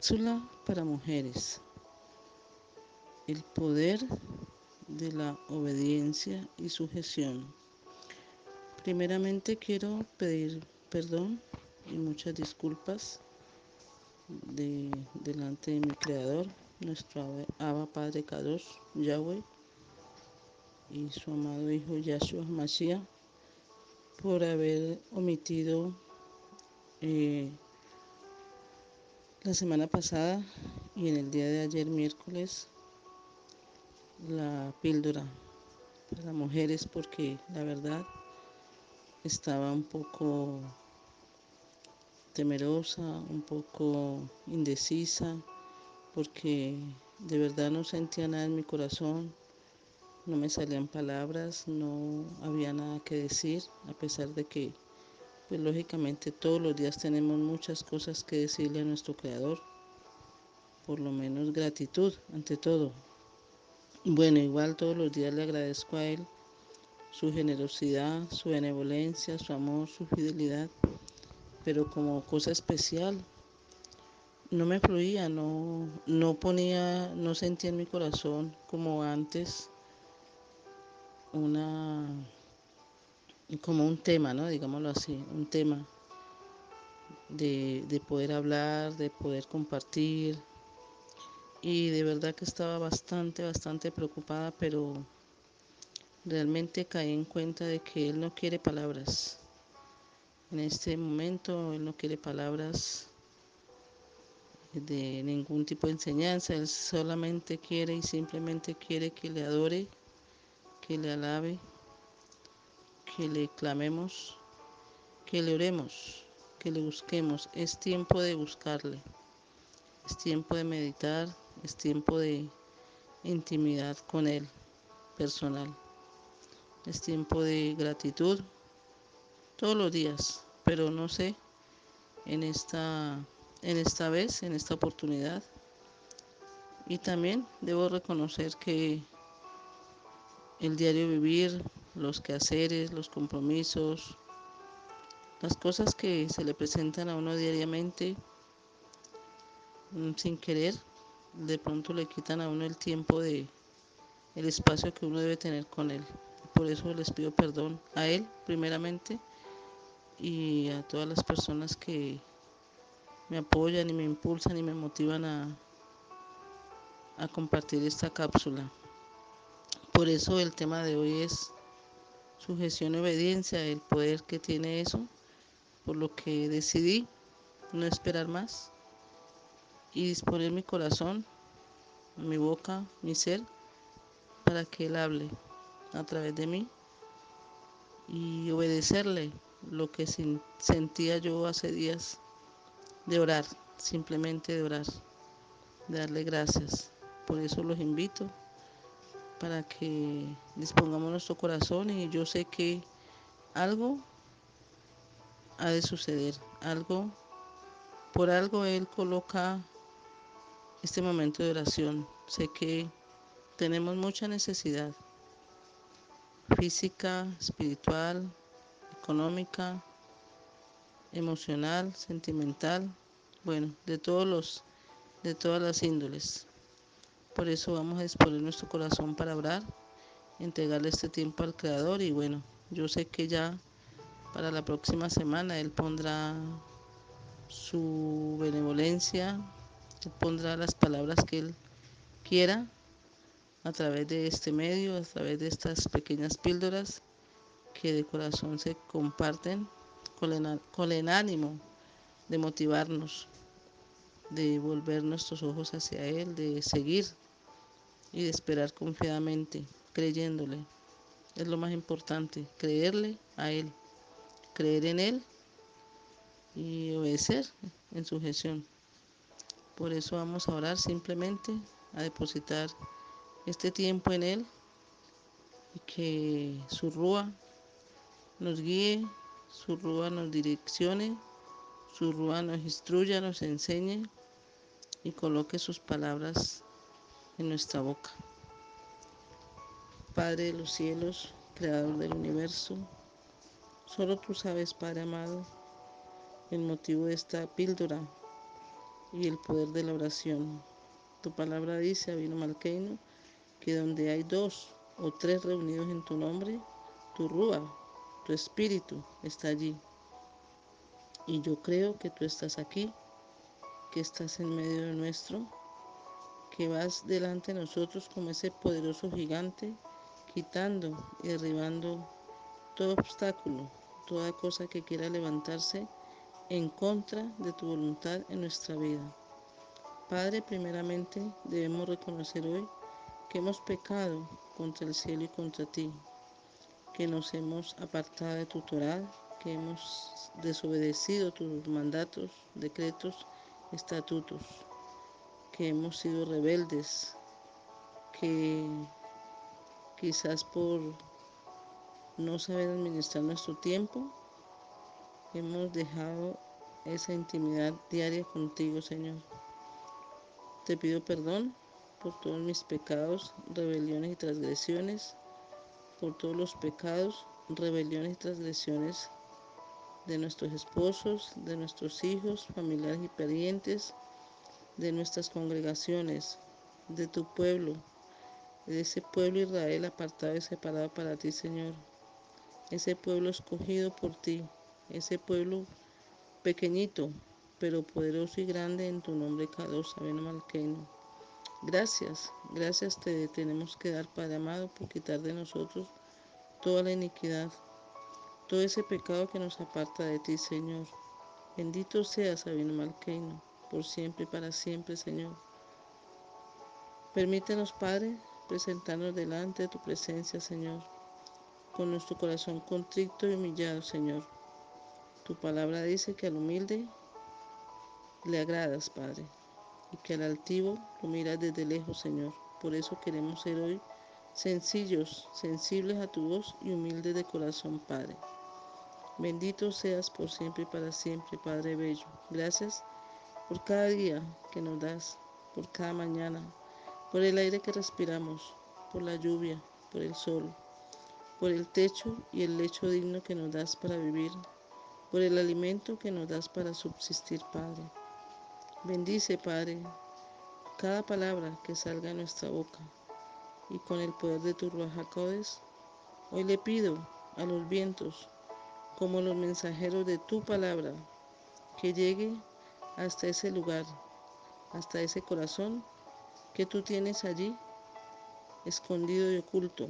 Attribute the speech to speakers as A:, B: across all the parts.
A: Cápsula para mujeres. El poder de la obediencia y sujeción. Primeramente quiero pedir perdón y muchas disculpas de, delante de mi Creador, nuestro Abba Padre Kadosh, Yahweh, y su amado Hijo Yahshua Mashiach, por haber omitido eh, la semana pasada y en el día de ayer miércoles la píldora para mujeres porque la verdad estaba un poco temerosa, un poco indecisa, porque de verdad no sentía nada en mi corazón, no me salían palabras, no había nada que decir, a pesar de que pues lógicamente todos los días tenemos muchas cosas que decirle a nuestro Creador, por lo menos gratitud ante todo. Bueno, igual todos los días le agradezco a Él su generosidad, su benevolencia, su amor, su fidelidad, pero como cosa especial no me fluía, no, no ponía, no sentía en mi corazón como antes una como un tema, ¿no? Digámoslo así, un tema de, de poder hablar, de poder compartir. Y de verdad que estaba bastante, bastante preocupada, pero realmente caí en cuenta de que Él no quiere palabras. En este momento Él no quiere palabras de ningún tipo de enseñanza, Él solamente quiere y simplemente quiere que le adore, que le alabe, que le clamemos, que le oremos, que le busquemos. Es tiempo de buscarle, es tiempo de meditar, es tiempo de intimidad con Él personal. Es tiempo de gratitud todos los días, pero no sé, en esta, en esta vez, en esta oportunidad. Y también debo reconocer que el diario vivir los quehaceres, los compromisos, las cosas que se le presentan a uno diariamente mm, sin querer, de pronto le quitan a uno el tiempo de el espacio que uno debe tener con él. Por eso les pido perdón a él primeramente y a todas las personas que me apoyan y me impulsan y me motivan a, a compartir esta cápsula. Por eso el tema de hoy es sujeción y obediencia, el poder que tiene eso, por lo que decidí no esperar más y disponer mi corazón, mi boca, mi ser, para que Él hable a través de mí y obedecerle lo que sentía yo hace días de orar, simplemente de orar, de darle gracias. Por eso los invito para que dispongamos nuestro corazón y yo sé que algo ha de suceder, algo, por algo Él coloca este momento de oración. Sé que tenemos mucha necesidad física, espiritual, económica, emocional, sentimental, bueno, de todos los de todas las índoles. Por eso vamos a disponer nuestro corazón para orar, entregarle este tiempo al Creador y bueno, yo sé que ya para la próxima semana Él pondrá su benevolencia, Él pondrá las palabras que Él quiera a través de este medio, a través de estas pequeñas píldoras que de corazón se comparten con el, con el ánimo de motivarnos, de volver nuestros ojos hacia Él, de seguir y de esperar confiadamente, creyéndole. Es lo más importante, creerle a Él, creer en Él y obedecer en su gestión. Por eso vamos a orar simplemente, a depositar este tiempo en Él y que su rúa nos guíe, su rúa nos direccione, su rúa nos instruya, nos enseñe y coloque sus palabras en nuestra boca. Padre de los cielos, Creador del universo, solo tú sabes, Padre amado, el motivo de esta píldora y el poder de la oración. Tu palabra dice, Abino Malkeino, que donde hay dos o tres reunidos en tu nombre, tu rúa, tu espíritu está allí. Y yo creo que tú estás aquí, que estás en medio de nuestro, que vas delante de nosotros como ese poderoso gigante, quitando y derribando todo obstáculo, toda cosa que quiera levantarse en contra de tu voluntad en nuestra vida. Padre, primeramente debemos reconocer hoy que hemos pecado contra el cielo y contra ti, que nos hemos apartado de tu Torah, que hemos desobedecido tus mandatos, decretos, estatutos, que hemos sido rebeldes, que quizás por no saber administrar nuestro tiempo, hemos dejado esa intimidad diaria contigo, Señor. Te pido perdón por todos mis pecados, rebeliones y transgresiones, por todos los pecados, rebeliones y transgresiones de nuestros esposos, de nuestros hijos, familiares y parientes, de nuestras congregaciones, de tu pueblo, de ese pueblo Israel apartado y separado para ti, Señor ese pueblo escogido por ti, ese pueblo pequeñito, pero poderoso y grande en tu nombre, Kadosh Malkeino. Gracias, gracias te tenemos que dar, Padre amado, por quitar de nosotros toda la iniquidad, todo ese pecado que nos aparta de ti, Señor. Bendito seas, Sabino Malkeino, por siempre y para siempre, Señor. Permítenos, Padre, presentarnos delante de tu presencia, Señor con nuestro corazón contrito y humillado, Señor. Tu palabra dice que al humilde le agradas, Padre, y que al altivo lo miras desde lejos, Señor. Por eso queremos ser hoy sencillos, sensibles a tu voz y humildes de corazón, Padre. Bendito seas por siempre y para siempre, Padre Bello. Gracias por cada día que nos das, por cada mañana, por el aire que respiramos, por la lluvia, por el sol, por el techo y el lecho digno que nos das para vivir, por el alimento que nos das para subsistir, Padre. Bendice, Padre, cada palabra que salga de nuestra boca y con el poder de tu Ruajacodes, hoy le pido a los vientos, como los mensajeros de tu palabra, que llegue hasta ese lugar, hasta ese corazón que tú tienes allí, escondido y oculto,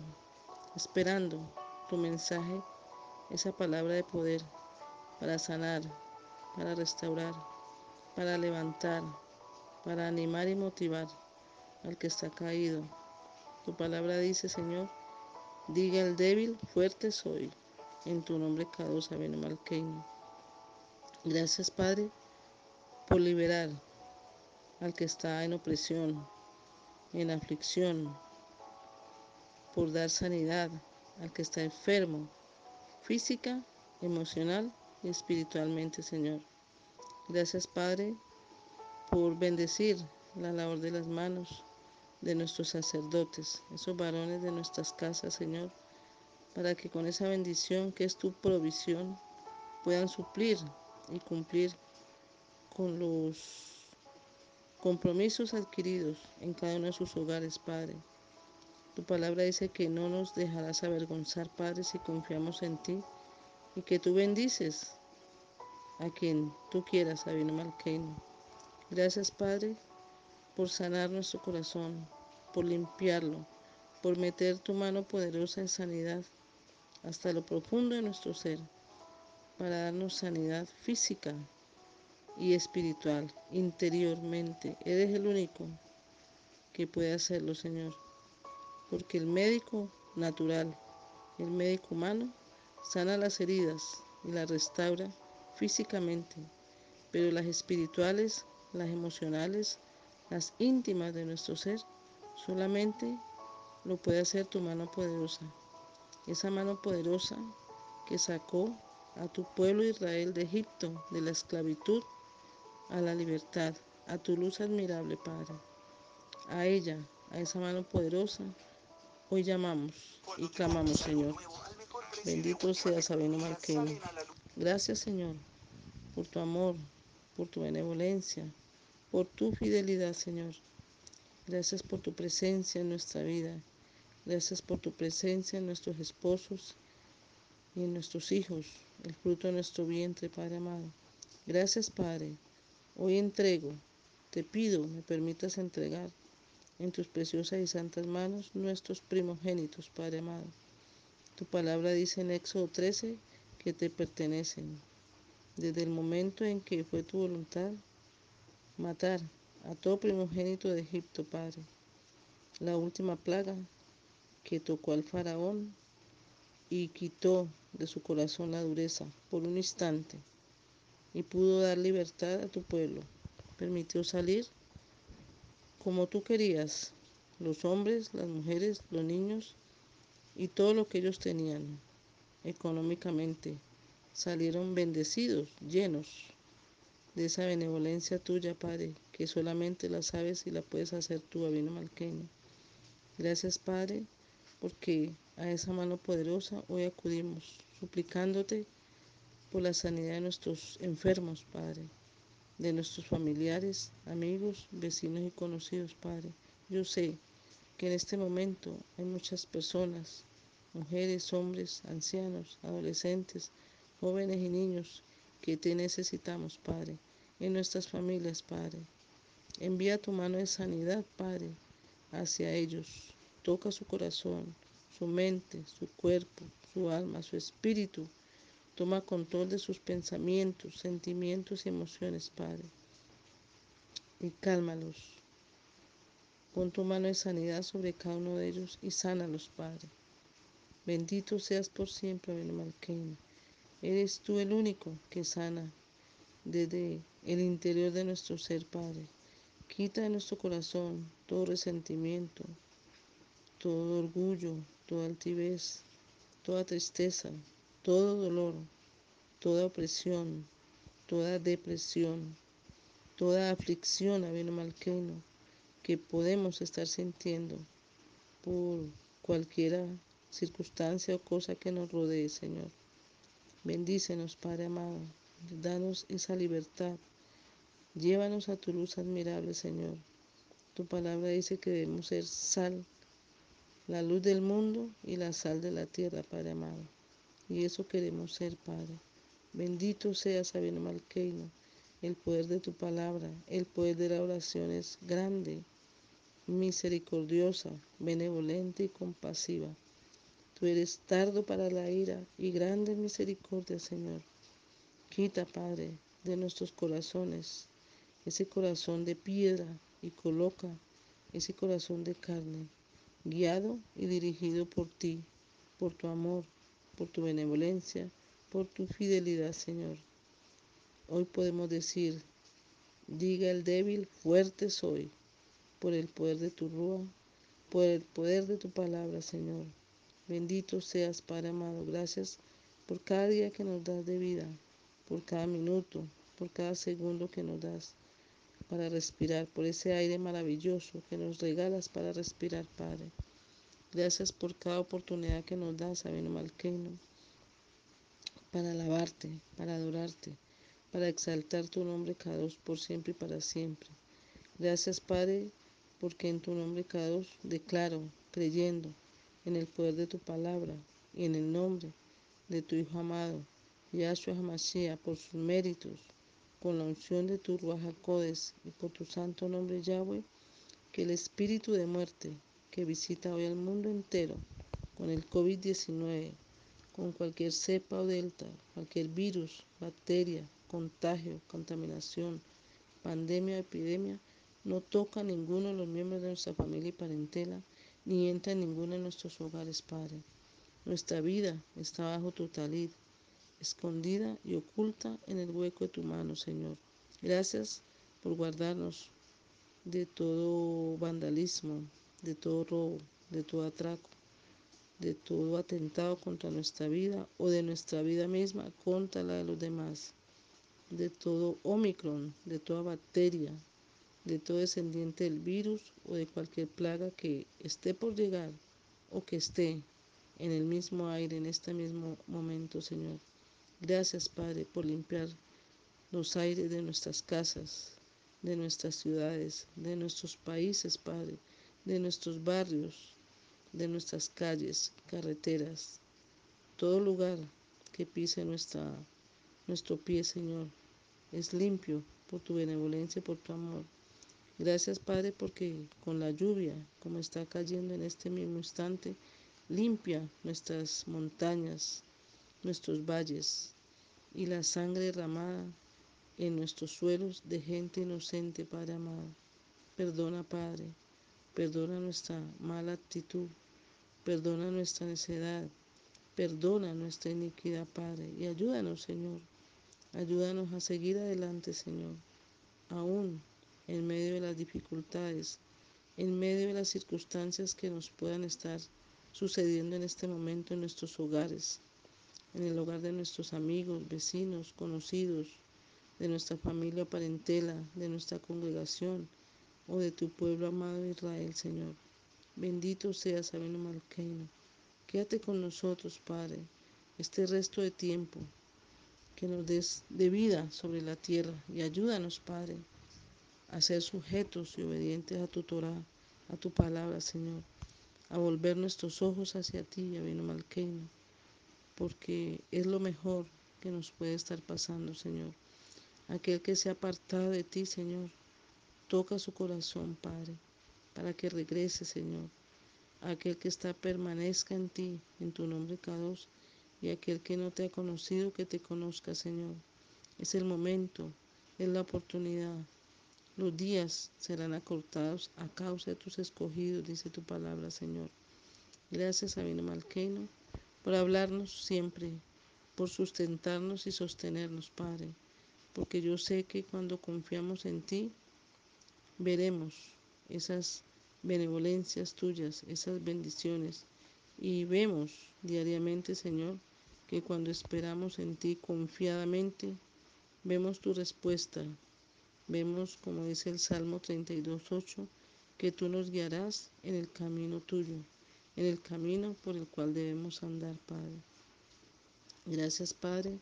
A: esperando tu mensaje, esa palabra de poder para sanar, para restaurar, para levantar, para animar y motivar al que está caído. Tu palabra dice, Señor, diga el débil, fuerte soy. En tu nombre, Cadosa Malkeino. Gracias, Padre, por liberar al que está en opresión, en aflicción, por dar sanidad al que está enfermo, física, emocional y espiritualmente, Señor. Gracias, Padre, por bendecir la labor de las manos de nuestros sacerdotes, esos varones de nuestras casas, Señor, para que con esa bendición que es tu provisión puedan suplir y cumplir con los compromisos adquiridos en cada uno de sus hogares, Padre. Tu palabra dice que no nos dejarás avergonzar, Padre, si confiamos en ti y que tú bendices a quien tú quieras, Sabino Malkeino. Gracias, Padre, por sanar nuestro corazón, por limpiarlo, por meter tu mano poderosa en sanidad hasta lo profundo de nuestro ser, para darnos sanidad física y espiritual, interiormente. Eres el único que puede hacerlo, Señor porque el médico natural, el médico humano, sana las heridas y las restaura físicamente, pero las espirituales, las emocionales, las íntimas de nuestro ser, solamente lo puede hacer tu mano poderosa. Esa mano poderosa que sacó a tu pueblo Israel de Egipto, de la esclavitud a la libertad, a tu luz admirable, Padre. A ella, a esa mano poderosa, Hoy llamamos y clamamos, Señor. Bendito sea Sabino Marqueño. Gracias, Señor, por tu amor, por tu benevolencia, por tu fidelidad, Señor. Gracias por tu presencia en nuestra vida. Gracias por tu presencia en nuestros esposos y en nuestros hijos, el fruto de nuestro vientre, Padre amado. Gracias, Padre. Hoy entrego, te pido, me permitas entregar en tus preciosas y santas manos nuestros primogénitos, Padre amado. Tu palabra dice en Éxodo 13 que te pertenecen. Desde el momento en que fue tu voluntad matar a todo primogénito de Egipto, Padre. La última plaga que tocó al faraón y quitó de su corazón la dureza por un instante y pudo dar libertad a tu pueblo. Permitió salir como tú querías, los hombres, las mujeres, los niños y todo lo que ellos tenían económicamente. Salieron bendecidos, llenos de esa benevolencia tuya, Padre, que solamente la sabes y la puedes hacer tú, Abino Malqueño. Gracias, Padre, porque a esa mano poderosa hoy acudimos, suplicándote por la sanidad de nuestros enfermos, Padre, de nuestros familiares, amigos, vecinos y conocidos, Padre. Yo sé que en este momento hay muchas personas, mujeres, hombres, ancianos, adolescentes, jóvenes y niños que te necesitamos, Padre, en nuestras familias, Padre. Envía tu mano de sanidad, Padre, hacia ellos. Toca su corazón, su mente, su cuerpo, su alma, su espíritu. Toma control de sus pensamientos, sentimientos y emociones, Padre. Y cálmalos. Pon tu mano de sanidad sobre cada uno de ellos y sánalos, Padre. Bendito seas por siempre, Malqueño. Eres tú el único que sana desde el interior de nuestro ser, Padre. Quita de nuestro corazón todo resentimiento, todo orgullo, toda altivez, toda tristeza, todo dolor, toda opresión, toda depresión, toda aflicción, Abeno Malqueno, que podemos estar sintiendo por cualquiera circunstancia o cosa que nos rodee, Señor. Bendícenos, Padre amado, danos esa libertad. Llévanos a tu luz admirable, Señor. Tu palabra dice que debemos ser sal la luz del mundo y la sal de la tierra, Padre amado. Y eso queremos ser, Padre. Bendito sea Sabino Malqueino. El poder de tu palabra, el poder de la oración es grande, misericordiosa, benevolente y compasiva. Tú eres tardo para la ira y grande misericordia, Señor. Quita, Padre, de nuestros corazones ese corazón de piedra y coloca ese corazón de carne guiado y dirigido por ti, por tu amor, por tu benevolencia, por tu fidelidad, Señor. Hoy podemos decir, diga el débil, fuerte soy, por el poder de tu rúa, por el poder de tu palabra, Señor. Bendito seas, Padre amado. Gracias por cada día que nos das de vida, por cada minuto, por cada segundo que nos das para respirar, por ese aire maravilloso que nos regalas para respirar, Padre. Gracias por cada oportunidad que nos das, Sabino Malqueno, para alabarte, para adorarte, para exaltar tu nombre cada dos por siempre y para siempre. Gracias, Padre, porque en tu nombre cada dos declaro, creyendo en el poder de tu palabra y en el nombre de tu Hijo amado, Yahshua HaMashiach, por sus méritos, con la unción de tu Ruajacodes y por tu santo nombre Yahweh, que el espíritu de muerte que visita hoy al mundo entero con el COVID-19, con cualquier cepa o delta, cualquier virus, bacteria, contagio, contaminación, pandemia o epidemia, no toca a ninguno de los miembros de nuestra familia y parentela, ni entra en ninguno de nuestros hogares, Padre. Nuestra vida está bajo tu talid, escondida y oculta en el hueco de tu mano, Señor. Gracias por guardarnos de todo vandalismo, de todo robo, de todo atraco, de todo atentado contra nuestra vida o de nuestra vida misma contra la de los demás, de todo Omicron, de toda bacteria, de todo descendiente del virus o de cualquier plaga que esté por llegar o que esté en el mismo aire en este mismo momento, Señor. Gracias, Padre, por limpiar los aires de nuestras casas, de nuestras ciudades, de nuestros países, Padre, de nuestros barrios, de nuestras calles, carreteras, todo lugar que pise nuestra, nuestro pie, Señor, es limpio por tu benevolencia por tu amor. Gracias, Padre, porque con la lluvia, como está cayendo en este mismo instante, limpia nuestras montañas, nuestros valles y la sangre derramada en nuestros suelos de gente inocente, Padre amado. Perdona, Padre, perdona nuestra mala actitud, perdona nuestra necedad, perdona nuestra iniquidad, Padre, y ayúdanos, Señor. Ayúdanos a seguir adelante, Señor, aún en medio de las dificultades, en medio de las circunstancias que nos puedan estar sucediendo en este momento en nuestros hogares, en el hogar de nuestros amigos, vecinos, conocidos, de nuestra familia parentela, de nuestra congregación o de tu pueblo amado Israel, Señor. Bendito seas, Sabino Malqueino. Quédate con nosotros, Padre, este resto de tiempo, que nos des de vida sobre la tierra y ayúdanos, Padre, a ser sujetos y obedientes a tu Torah, a tu palabra, Señor, a volver nuestros ojos hacia ti, Abino Malqueino, porque es lo mejor que nos puede estar pasando, Señor. Aquel que se ha apartado de ti, Señor, toca su corazón, Padre, para que regrese, Señor. Aquel que está permanezca en ti, en tu nombre, Cados, y aquel que no te ha conocido, que te conozca, Señor. Es el momento, es la oportunidad los días serán acortados a causa de tus escogidos, dice tu palabra, Señor. Gracias, Sabino Malqueno, por hablarnos siempre, por sustentarnos y sostenernos, Padre, porque yo sé que cuando confiamos en ti, veremos esas benevolencias tuyas, esas bendiciones, y vemos diariamente, Señor, que cuando esperamos en ti confiadamente, vemos tu respuesta, Vemos, como dice el Salmo 32.8, que tú nos guiarás en el camino tuyo, en el camino por el cual debemos andar, Padre. Gracias, Padre,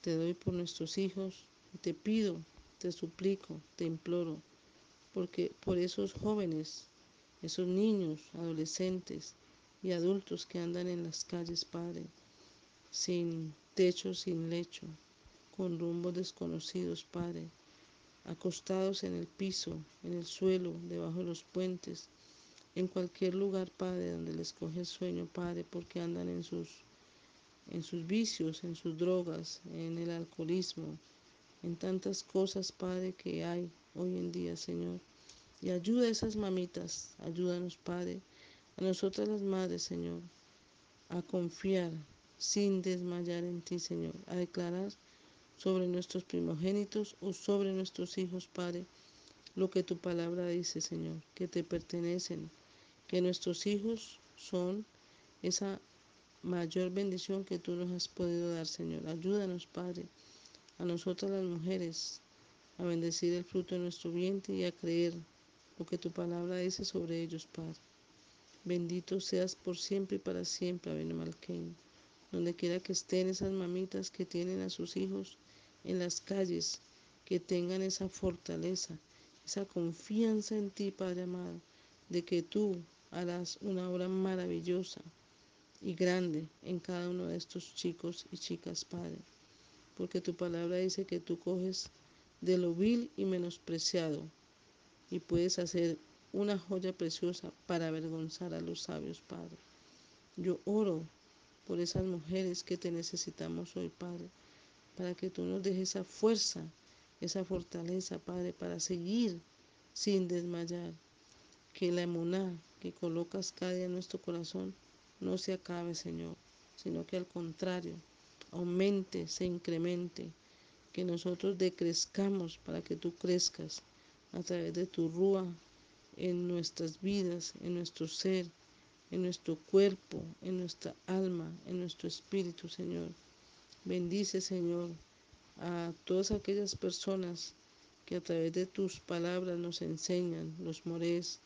A: te doy por nuestros hijos y te pido, te suplico, te imploro, porque por esos jóvenes, esos niños, adolescentes y adultos que andan en las calles, Padre, sin techo, sin lecho, con rumbos desconocidos, Padre acostados en el piso, en el suelo, debajo de los puentes, en cualquier lugar, Padre, donde les coge el sueño, Padre, porque andan en sus, en sus vicios, en sus drogas, en el alcoholismo, en tantas cosas, Padre, que hay hoy en día, Señor. Y ayuda a esas mamitas, ayúdanos, Padre, a nosotras las madres, Señor, a confiar sin desmayar en ti, Señor, a declarar sobre nuestros primogénitos o sobre nuestros hijos, Padre, lo que tu palabra dice, Señor, que te pertenecen, que nuestros hijos son esa mayor bendición que tú nos has podido dar, Señor. Ayúdanos, Padre, a nosotras las mujeres, a bendecir el fruto de nuestro vientre y a creer lo que tu palabra dice sobre ellos, Padre. Bendito seas por siempre y para siempre, Malkein. Donde quiera que estén esas mamitas que tienen a sus hijos, en las calles, que tengan esa fortaleza, esa confianza en ti, Padre amado, de que tú harás una obra maravillosa y grande en cada uno de estos chicos y chicas, Padre. Porque tu palabra dice que tú coges de lo vil y menospreciado y puedes hacer una joya preciosa para avergonzar a los sabios, Padre. Yo oro por esas mujeres que te necesitamos hoy, Padre para que tú nos dejes esa fuerza, esa fortaleza, Padre, para seguir sin desmayar. Que la emuná que colocas cada en nuestro corazón no se acabe, Señor, sino que al contrario, aumente, se incremente, que nosotros decrezcamos para que tú crezcas a través de tu rúa en nuestras vidas, en nuestro ser, en nuestro cuerpo, en nuestra alma, en nuestro espíritu, Señor. Bendice, Señor, a todas aquellas personas que a través de tus palabras nos enseñan, los morés,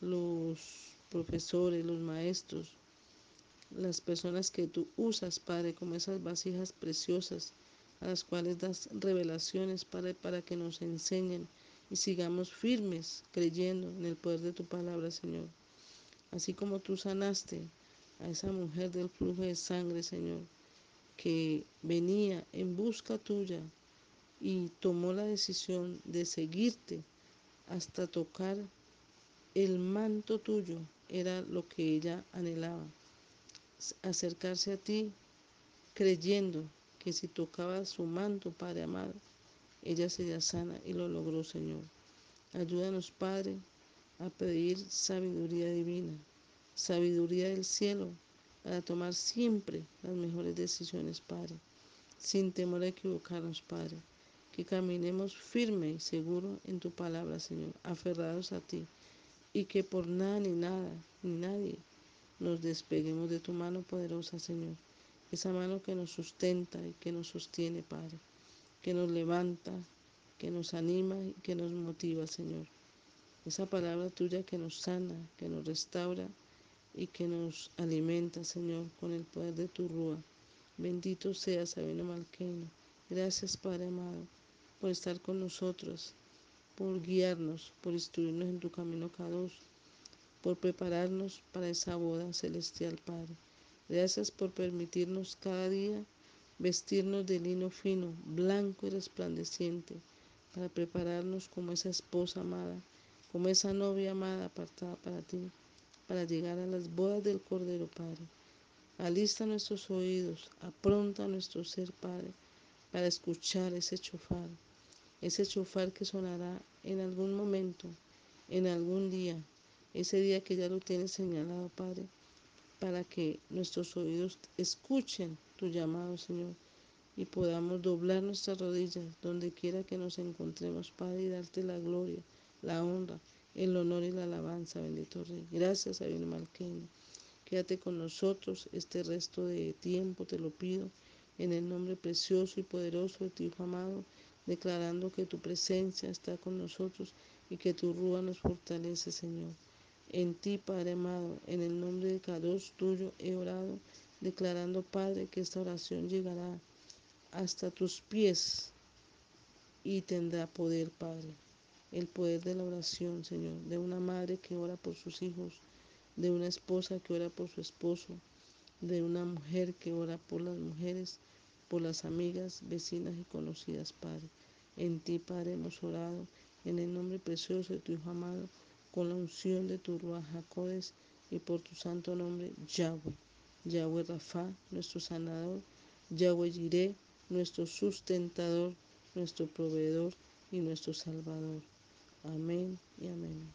A: los profesores, los maestros, las personas que tú usas, Padre, como esas vasijas preciosas a las cuales das revelaciones, Padre, para que nos enseñen y sigamos firmes creyendo en el poder de tu palabra, Señor. Así como tú sanaste a esa mujer del flujo de sangre, Señor, que venía en busca tuya y tomó la decisión de seguirte hasta tocar el manto tuyo, era lo que ella anhelaba. Acercarse a ti creyendo que si tocaba su manto, Padre amado, ella sería sana y lo logró, Señor. Ayúdanos, Padre, a pedir sabiduría divina, sabiduría del cielo, para tomar siempre las mejores decisiones, Padre, sin temor a equivocarnos, Padre. Que caminemos firme y seguro en tu palabra, Señor, aferrados a ti, y que por nada ni nada ni nadie nos despeguemos de tu mano poderosa, Señor. Esa mano que nos sustenta y que nos sostiene, Padre, que nos levanta, que nos anima y que nos motiva, Señor. Esa palabra tuya que nos sana, que nos restaura y que nos alimenta, Señor, con el poder de tu rúa. Bendito sea Sabino Malqueno. Gracias, Padre amado, por estar con nosotros, por guiarnos, por instruirnos en tu camino cada por prepararnos para esa boda celestial, Padre. Gracias por permitirnos cada día vestirnos de lino fino, blanco y resplandeciente para prepararnos como esa esposa amada, como esa novia amada apartada para ti, para llegar a las bodas del Cordero, Padre. Alista nuestros oídos, apronta nuestro ser, Padre, para escuchar ese chofar, ese chofar que sonará en algún momento, en algún día, ese día que ya lo tienes señalado, Padre, para que nuestros oídos escuchen tu llamado, Señor y podamos doblar nuestras rodillas donde quiera que nos encontremos, Padre, y darte la gloria, la honra, el honor y la alabanza, bendito Rey. Gracias, Sabino Malqueño. Quédate con nosotros este resto de tiempo, te lo pido, en el nombre precioso y poderoso de tu Hijo amado, declarando que tu presencia está con nosotros y que tu rúa nos fortalece, Señor. En ti, Padre amado, en el nombre de cada tuyo he orado, declarando, Padre, que esta oración llegará hasta tus pies y tendrá poder, Padre. El poder de la oración, Señor, de una madre que ora por sus hijos, de una esposa que ora por su esposo, de una mujer que ora por las mujeres, por las amigas, vecinas y conocidas, Padre. En ti, Padre, hemos orado, en el nombre precioso de tu Hijo amado, con la unción de tu Ruach Jacodes y por tu santo nombre, Yahweh. Yahweh Rafa, nuestro sanador, Yahweh Jireh, nuestro sustentador, nuestro proveedor y nuestro salvador. Amén y amén.